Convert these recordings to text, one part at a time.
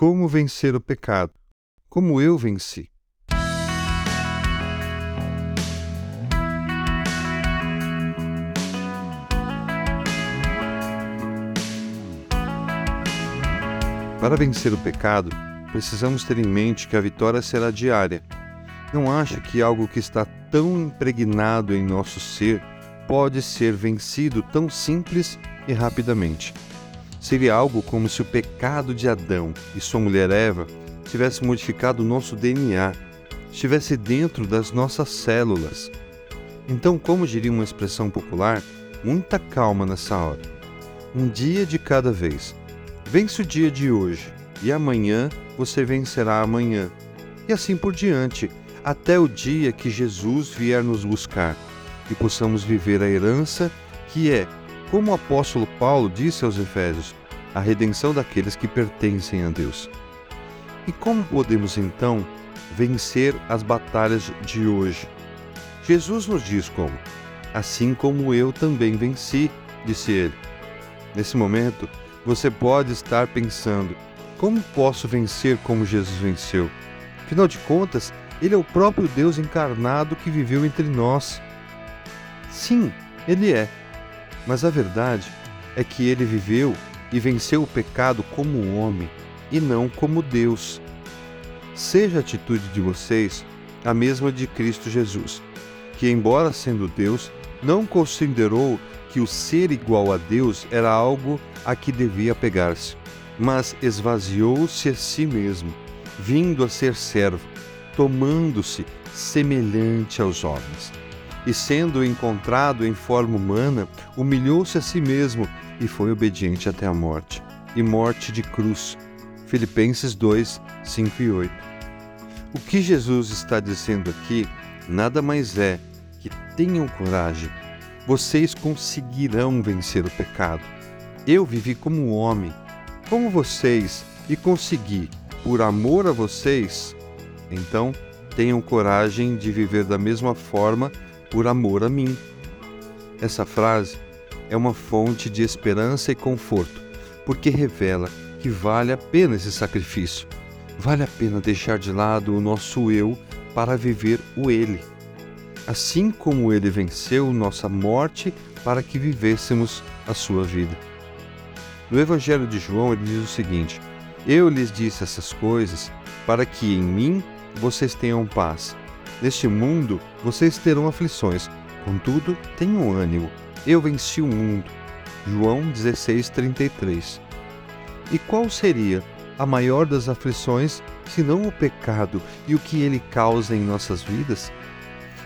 como vencer o pecado, como eu venci. Para vencer o pecado, precisamos ter em mente que a vitória será diária. Não acha que algo que está tão impregnado em nosso ser pode ser vencido tão simples e rapidamente? Seria algo como se o pecado de Adão e sua mulher Eva tivesse modificado o nosso DNA, estivesse dentro das nossas células. Então, como diria uma expressão popular, muita calma nessa hora. Um dia de cada vez Vence o dia de hoje, e amanhã você vencerá amanhã. E assim por diante, até o dia que Jesus vier nos buscar e possamos viver a herança que é, como o apóstolo Paulo disse aos Efésios, a redenção daqueles que pertencem a Deus. E como podemos então vencer as batalhas de hoje? Jesus nos diz como: Assim como eu também venci, disse ele. Nesse momento, você pode estar pensando: como posso vencer como Jesus venceu? Afinal de contas, ele é o próprio Deus encarnado que viveu entre nós. Sim, ele é. Mas a verdade é que ele viveu e venceu o pecado como homem e não como Deus. Seja a atitude de vocês a mesma de Cristo Jesus, que, embora sendo Deus, não considerou que o ser igual a Deus era algo a que devia pegar-se, mas esvaziou-se a si mesmo, vindo a ser servo, tomando-se semelhante aos homens. E sendo encontrado em forma humana, humilhou-se a si mesmo e foi obediente até a morte e morte de cruz. Filipenses 2, 5 e 8. O que Jesus está dizendo aqui nada mais é que tenham coragem vocês conseguirão vencer o pecado. Eu vivi como homem, como vocês, e consegui, por amor a vocês. Então, tenham coragem de viver da mesma forma por amor a mim. Essa frase é uma fonte de esperança e conforto, porque revela que vale a pena esse sacrifício. Vale a pena deixar de lado o nosso eu para viver o ele assim como ele venceu nossa morte para que vivêssemos a sua vida. No Evangelho de João, ele diz o seguinte: Eu lhes disse essas coisas para que em mim vocês tenham paz. Neste mundo vocês terão aflições, contudo, tenham ânimo. Eu venci o mundo. João 16:33. E qual seria a maior das aflições senão o pecado e o que ele causa em nossas vidas?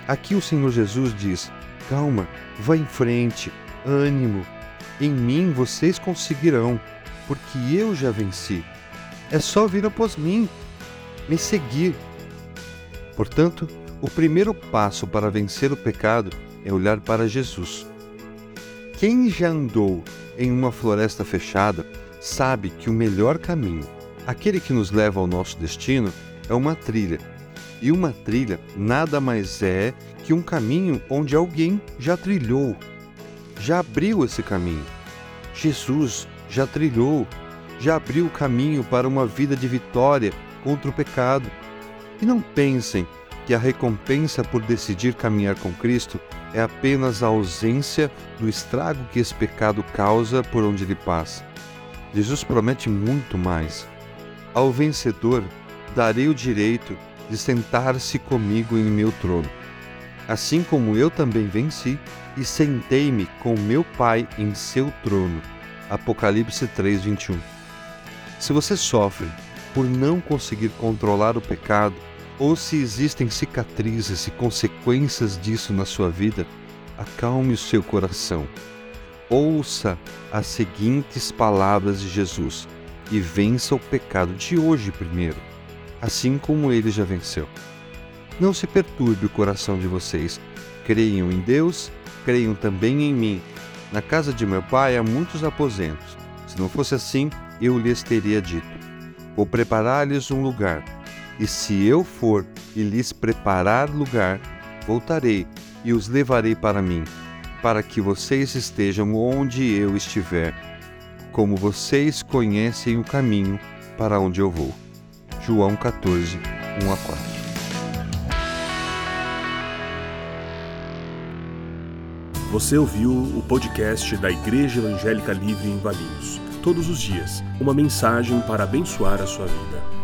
Aqui o Senhor Jesus diz: calma, vá em frente, ânimo. Em mim vocês conseguirão, porque eu já venci. É só vir após mim, me seguir. Portanto, o primeiro passo para vencer o pecado é olhar para Jesus. Quem já andou em uma floresta fechada sabe que o melhor caminho, aquele que nos leva ao nosso destino, é uma trilha e uma trilha nada mais é que um caminho onde alguém já trilhou, já abriu esse caminho. Jesus já trilhou, já abriu o caminho para uma vida de vitória contra o pecado. E não pensem que a recompensa por decidir caminhar com Cristo é apenas a ausência do estrago que esse pecado causa por onde ele passa. Jesus promete muito mais. Ao vencedor darei o direito de sentar-se comigo em meu trono, assim como eu também venci e sentei-me com meu Pai em seu trono. Apocalipse 3:21. Se você sofre por não conseguir controlar o pecado, ou se existem cicatrizes e consequências disso na sua vida, acalme o seu coração. Ouça as seguintes palavras de Jesus e vença o pecado de hoje primeiro assim como ele já venceu. Não se perturbe o coração de vocês. Creiam em Deus, creiam também em mim. Na casa de meu pai há muitos aposentos. Se não fosse assim, eu lhes teria dito: Vou preparar-lhes um lugar. E se eu for e lhes preparar lugar, voltarei e os levarei para mim, para que vocês estejam onde eu estiver. Como vocês conhecem o caminho, para onde eu vou. João 14, 1 a 4. Você ouviu o podcast da Igreja Evangélica Livre em Valinhos. Todos os dias, uma mensagem para abençoar a sua vida.